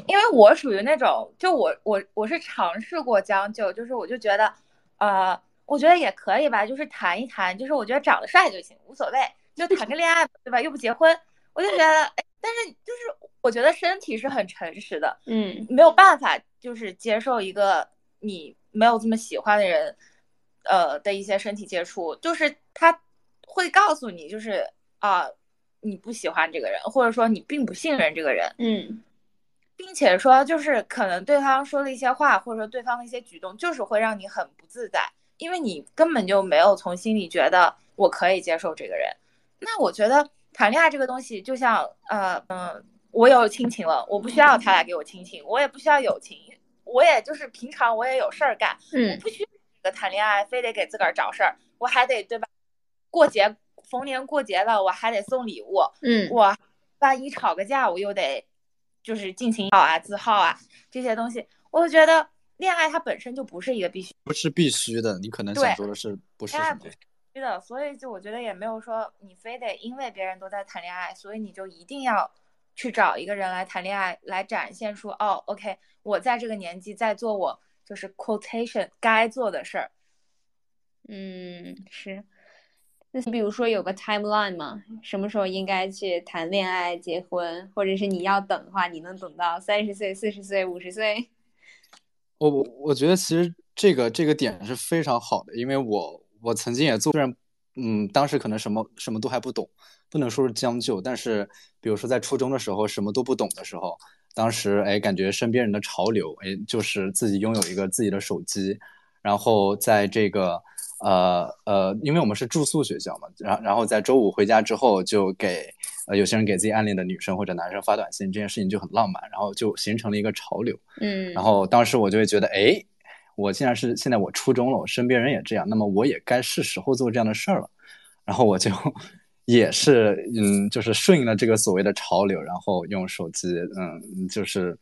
因为我属于那种，就我我我是尝试过将就，就是我就觉得，呃，我觉得也可以吧，就是谈一谈，就是我觉得长得帅就行，无所谓，就谈个恋爱，对吧？又不结婚，我就觉得，哎，但是就是。我觉得身体是很诚实的，嗯，没有办法，就是接受一个你没有这么喜欢的人，呃的一些身体接触，就是他会告诉你，就是啊，你不喜欢这个人，或者说你并不信任这个人，嗯，并且说就是可能对方说的一些话，或者说对方的一些举动，就是会让你很不自在，因为你根本就没有从心里觉得我可以接受这个人。那我觉得谈恋爱这个东西，就像呃嗯。我有亲情了，我不需要他来给我亲情，我也不需要友情，我也就是平常我也有事儿干，嗯，不需要这个谈恋爱，非得给自个儿找事儿，我还得对吧？过节逢年过节了，我还得送礼物，嗯，我万一吵个架，我又得就是尽情好啊、自耗啊这些东西，我就觉得恋爱它本身就不是一个必须，不是必须的，你可能想说的是不是？必须的，所以就我觉得也没有说你非得因为别人都在谈恋爱，所以你就一定要。去找一个人来谈恋爱，来展现出哦，OK，我在这个年纪在做我就是 quotation 该做的事儿。嗯，是。那比如说有个 timeline 嘛？什么时候应该去谈恋爱、结婚，或者是你要等的话，你能等到三十岁、四十岁、五十岁？我我我觉得其实这个这个点是非常好的，因为我我曾经也做，虽然嗯当时可能什么什么都还不懂。不能说是将就，但是比如说在初中的时候什么都不懂的时候，当时哎感觉身边人的潮流哎就是自己拥有一个自己的手机，然后在这个呃呃，因为我们是住宿学校嘛，然然后在周五回家之后就给呃有些人给自己暗恋的女生或者男生发短信，这件事情就很浪漫，然后就形成了一个潮流。嗯，然后当时我就会觉得哎，我既然是现在我初中了，我身边人也这样，那么我也该是时候做这样的事儿了，然后我就。也是，嗯，就是顺应了这个所谓的潮流，然后用手机，嗯，就是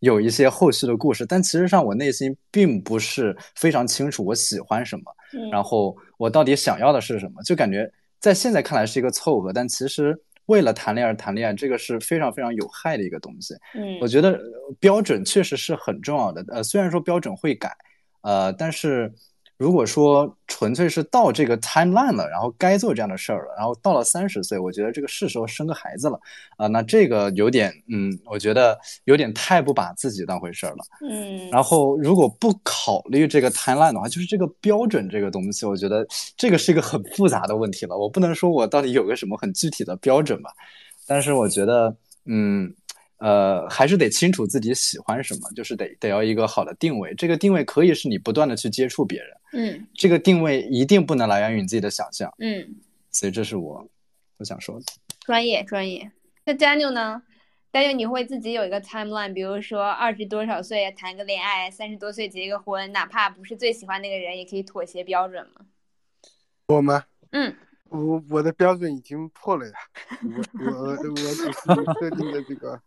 有一些后续的故事。但其实上，我内心并不是非常清楚我喜欢什么，然后我到底想要的是什么。就感觉在现在看来是一个凑合，但其实为了谈恋爱而谈恋爱，这个是非常非常有害的一个东西。嗯，我觉得标准确实是很重要的。呃，虽然说标准会改，呃，但是。如果说纯粹是到这个 timeline 了，然后该做这样的事儿了，然后到了三十岁，我觉得这个是时候生个孩子了啊，那这个有点，嗯，我觉得有点太不把自己当回事儿了，嗯。然后如果不考虑这个 timeline 的话，就是这个标准这个东西，我觉得这个是一个很复杂的问题了。我不能说我到底有个什么很具体的标准吧，但是我觉得，嗯。呃，还是得清楚自己喜欢什么，就是得得要一个好的定位。这个定位可以是你不断的去接触别人，嗯，这个定位一定不能来源于你自己的想象，嗯。所以这是我我想说的。专业专业。那 Daniel 呢？Daniel 你会自己有一个 timeline，比如说二十多少岁谈个恋爱，三十多岁结个婚，哪怕不是最喜欢那个人，也可以妥协标准吗？我吗？嗯。我我的标准已经破了呀，我我我只是设定的这个。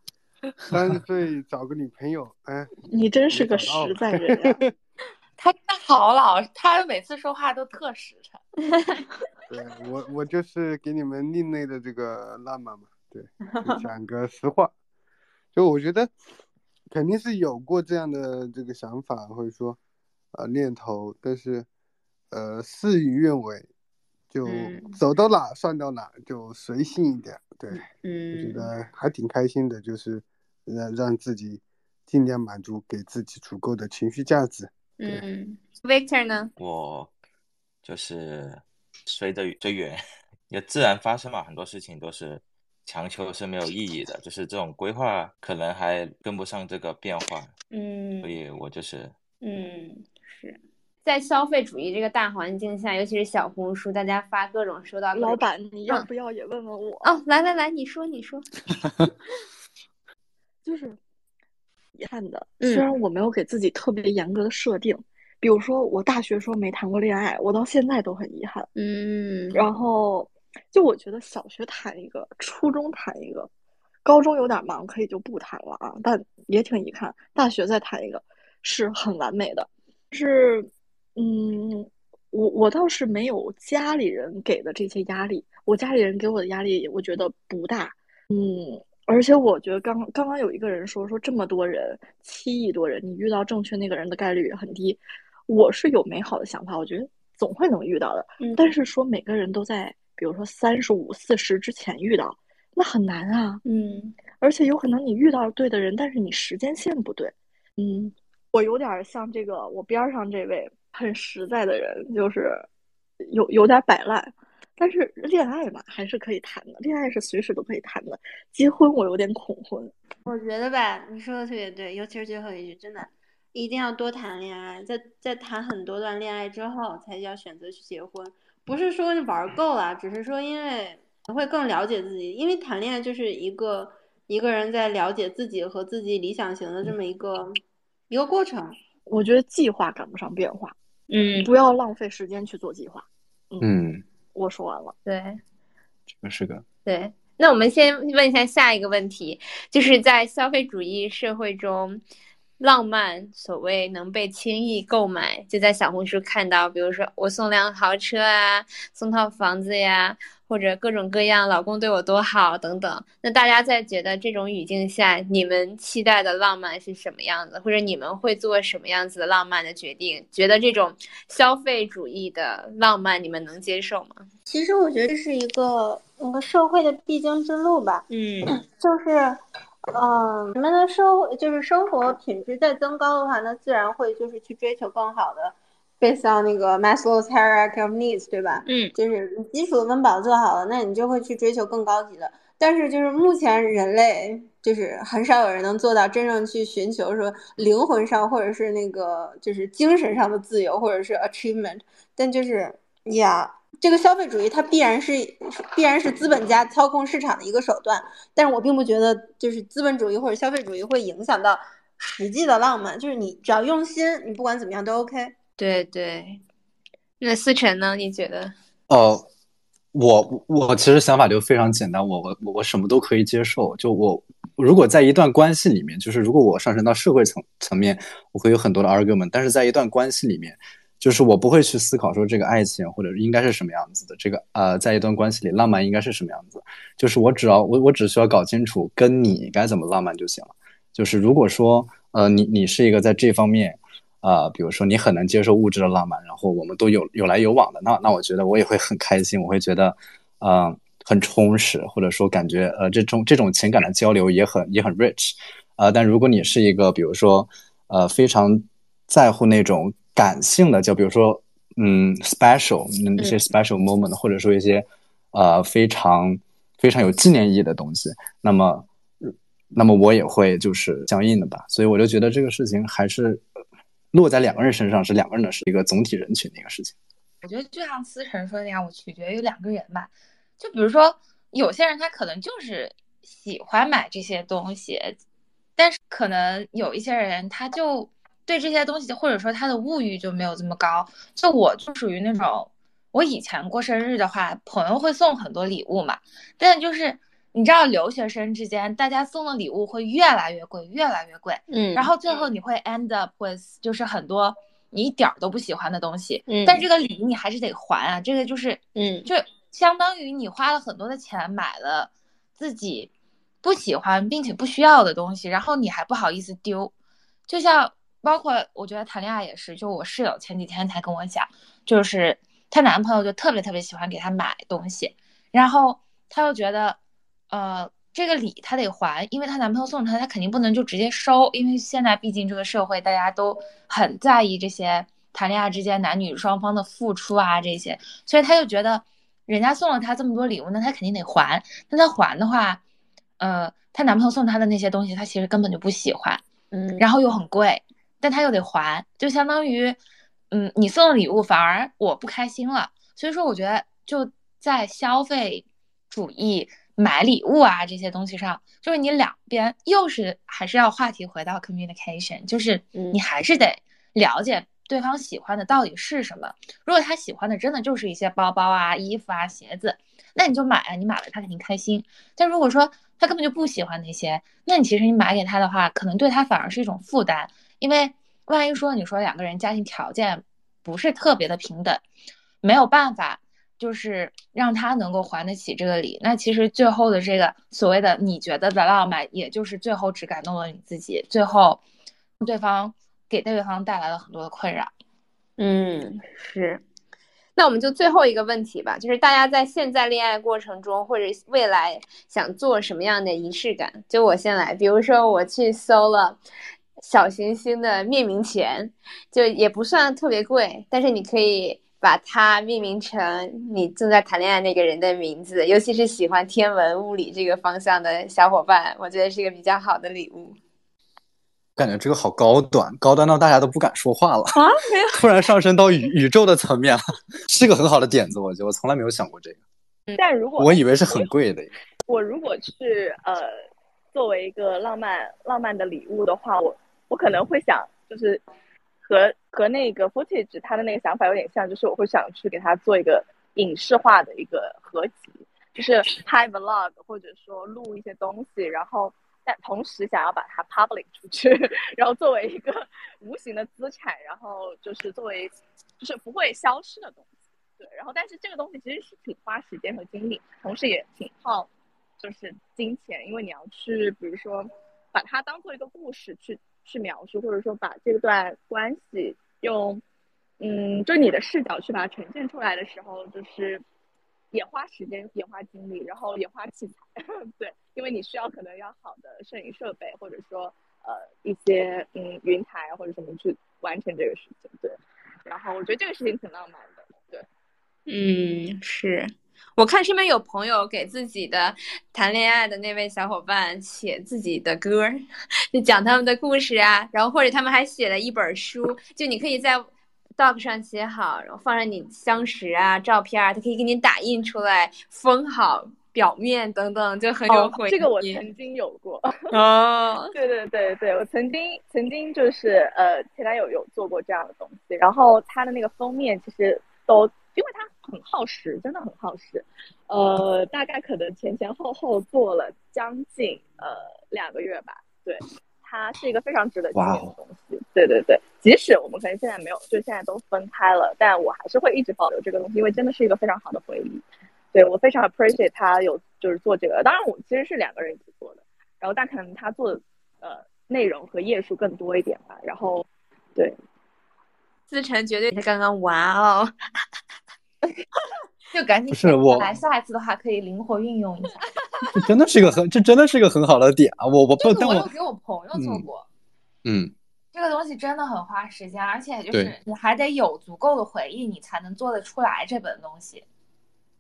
三十岁找个女朋友，哎，你真是个实在人呀！他真的好老，他每次说话都特实诚。对我，我就是给你们另类的这个浪漫嘛。对，讲个实话，就我觉得肯定是有过这样的这个想法，或者说呃念头，但是呃事与愿违，就走到哪算到哪，就随性一点。对，嗯，我觉得还挺开心的，就是。让让自己尽量满足，给自己足够的情绪价值。嗯，Victor 呢？我就是随着随缘，也自然发生嘛。很多事情都是强求是没有意义的，就是这种规划可能还跟不上这个变化。嗯，所以我就是嗯，是在消费主义这个大环境下，尤其是小红书，大家发各种收到老板，你要不要也问问我？哦，来来来，你说你说。就是遗憾的，虽然我没有给自己特别严格的设定，比如说我大学时候没谈过恋爱，我到现在都很遗憾。嗯，然后就我觉得小学谈一个，初中谈一个，高中有点忙可以就不谈了啊，但也挺遗憾。大学再谈一个是很完美的，是嗯，我我倒是没有家里人给的这些压力，我家里人给我的压力我觉得不大，嗯。而且我觉得刚刚刚有一个人说说这么多人七亿多人，你遇到正确那个人的概率也很低。我是有美好的想法，我觉得总会能遇到的。嗯但是说每个人都在，比如说三十五、四十之前遇到，那很难啊。嗯，而且有可能你遇到对的人，但是你时间线不对。嗯，我有点像这个我边上这位很实在的人，就是有有点摆烂。但是恋爱嘛，还是可以谈的。恋爱是随时都可以谈的。结婚我有点恐婚。我觉得吧，你说的特别对，尤其是最后一句，真的一定要多谈恋爱，在在谈很多段恋爱之后，才要选择去结婚。不是说玩够了，只是说因为会更了解自己。因为谈恋爱就是一个一个人在了解自己和自己理想型的这么一个一个过程。我觉得计划赶不上变化。嗯，不要浪费时间去做计划。嗯。我说完了，对，这个是个对。那我们先问一下下一个问题，就是在消费主义社会中，浪漫所谓能被轻易购买，就在小红书看到，比如说我送辆豪车啊，送套房子呀。或者各种各样，老公对我多好等等。那大家在觉得这种语境下，你们期待的浪漫是什么样子？或者你们会做什么样子的浪漫的决定？觉得这种消费主义的浪漫，你们能接受吗？其实我觉得这是一个那个社会的必经之路吧。嗯，就是，嗯，你们的生就是生活品质在增高的话，那自然会就是去追求更好的。背上那个 Maslow's hierarchy of needs，对吧？嗯，就是基础的温饱做好了，那你就会去追求更高级的。但是就是目前人类就是很少有人能做到真正去寻求说灵魂上或者是那个就是精神上的自由或者是 achievement。但就是呀，这个消费主义它必然是必然是资本家操控市场的一个手段。但是我并不觉得就是资本主义或者消费主义会影响到实际的浪漫。就是你只要用心，你不管怎么样都 OK。对对，那思辰呢？你觉得？呃，我我其实想法就非常简单，我我我什么都可以接受。就我如果在一段关系里面，就是如果我上升到社会层层面，我会有很多的 argument。但是在一段关系里面，就是我不会去思考说这个爱情或者应该是什么样子的，这个呃，在一段关系里浪漫应该是什么样子，就是我只要我我只需要搞清楚跟你该怎么浪漫就行了。就是如果说呃你你是一个在这方面，呃，比如说你很能接受物质的浪漫，然后我们都有有来有往的，那那我觉得我也会很开心，我会觉得嗯很充实，或者说感觉呃这种这种情感的交流也很也很 rich，呃，但如果你是一个比如说呃非常在乎那种。感性的，就比如说，嗯，special 那些 special moment，或者说一些呃非常非常有纪念意义的东西，那么，那么我也会就是相应的吧。所以我就觉得这个事情还是落在两个人身上，是两个人的是一个总体人群的一个事情。我觉得就像思辰说的那样，我取决于两个人吧。就比如说，有些人他可能就是喜欢买这些东西，但是可能有一些人他就。对这些东西，或者说他的物欲就没有这么高。就我就属于那种，我以前过生日的话，朋友会送很多礼物嘛。但就是你知道，留学生之间，大家送的礼物会越来越贵，越来越贵。嗯。然后最后你会 end up with 就是很多你一点儿都不喜欢的东西。嗯。但这个礼你还是得还啊，这个就是，嗯，就相当于你花了很多的钱买了自己不喜欢并且不需要的东西，然后你还不好意思丢，就像。包括我觉得谈恋爱也是，就我室友前几天才跟我讲，就是她男朋友就特别特别喜欢给她买东西，然后她又觉得，呃，这个礼她得还，因为她男朋友送她，她肯定不能就直接收，因为现在毕竟这个社会大家都很在意这些谈恋爱之间男女双方的付出啊这些，所以她就觉得人家送了她这么多礼物，那她肯定得还，那她还的话，呃，她男朋友送她的那些东西，她其实根本就不喜欢，嗯，然后又很贵。但他又得还，就相当于，嗯，你送的礼物反而我不开心了。所以说，我觉得就在消费主义买礼物啊这些东西上，就是你两边又是还是要话题回到 communication，就是你还是得了解对方喜欢的到底是什么。如果他喜欢的真的就是一些包包啊、衣服啊、鞋子，那你就买啊，你买了他肯定开心。但如果说他根本就不喜欢那些，那你其实你买给他的话，可能对他反而是一种负担。因为万一说你说两个人家庭条件不是特别的平等，没有办法，就是让他能够还得起这个礼，那其实最后的这个所谓的你觉得的浪漫，也就是最后只感动了你自己，最后对方给对方带来了很多的困扰。嗯，是。那我们就最后一个问题吧，就是大家在现在恋爱过程中或者未来想做什么样的仪式感？就我先来，比如说我去搜了。小行星的命名权就也不算特别贵，但是你可以把它命名成你正在谈恋爱那个人的名字，尤其是喜欢天文物理这个方向的小伙伴，我觉得是一个比较好的礼物。感觉这个好高端，高端到大家都不敢说话了啊！没有，突然上升到宇宇宙的层面了，是个很好的点子，我觉得我从来没有想过这个。但如果我以为是很贵的，我如果是呃作为一个浪漫浪漫的礼物的话，我。我可能会想，就是和和那个 footage 他的那个想法有点像，就是我会想去给他做一个影视化的一个合集，就是拍 vlog 或者说录一些东西，然后但同时想要把它 public 出去，然后作为一个无形的资产，然后就是作为就是不会消失的东西，对，然后但是这个东西其实是挺花时间和精力，同时也挺耗就是金钱，因为你要去比如说把它当做一个故事去。去描述，或者说把这段关系用，嗯，就你的视角去把它呈现出来的时候，就是也花时间，也花精力，然后也花器材，对，因为你需要可能要好的摄影设备，或者说呃一些嗯云台或者什么去完成这个事情，对。然后我觉得这个事情挺浪漫的，对。嗯，是。我看身边有朋友给自己的谈恋爱的那位小伙伴写自己的歌，就讲他们的故事啊，然后或者他们还写了一本书，就你可以在 doc 上写好，然后放上你相识啊、照片啊，他可以给你打印出来，封好表面等等，就很有回忆。这个我曾 经有过 哦，对对对对，我曾经曾经就是呃前男友有做过这样的东西，然后他的那个封面其实都。因为它很耗时，真的很耗时，呃，大概可能前前后后做了将近呃两个月吧。对，它是一个非常值得纪念的东西。对对对，即使我们可能现在没有，就现在都分开了，但我还是会一直保留这个东西，因为真的是一个非常好的回忆。对我非常 appreciate 他有就是做这个，当然我其实是两个人一起做的，然后但可能他做的呃内容和页数更多一点吧。然后对，思成绝对是刚刚哇哦，就赶紧不是我来，下一次的话可以灵活运用一下。这真的是一个很，这真的是一个很好的点啊！我我不，但我给我朋友做过。嗯，这个东西真的很花时间，而且就是你还得有足够的回忆，你才能做得出来这本东西。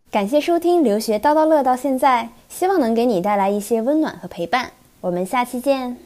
感谢收听《留学叨叨乐》到现在，希望能给你带来一些温暖和陪伴。我们下期见。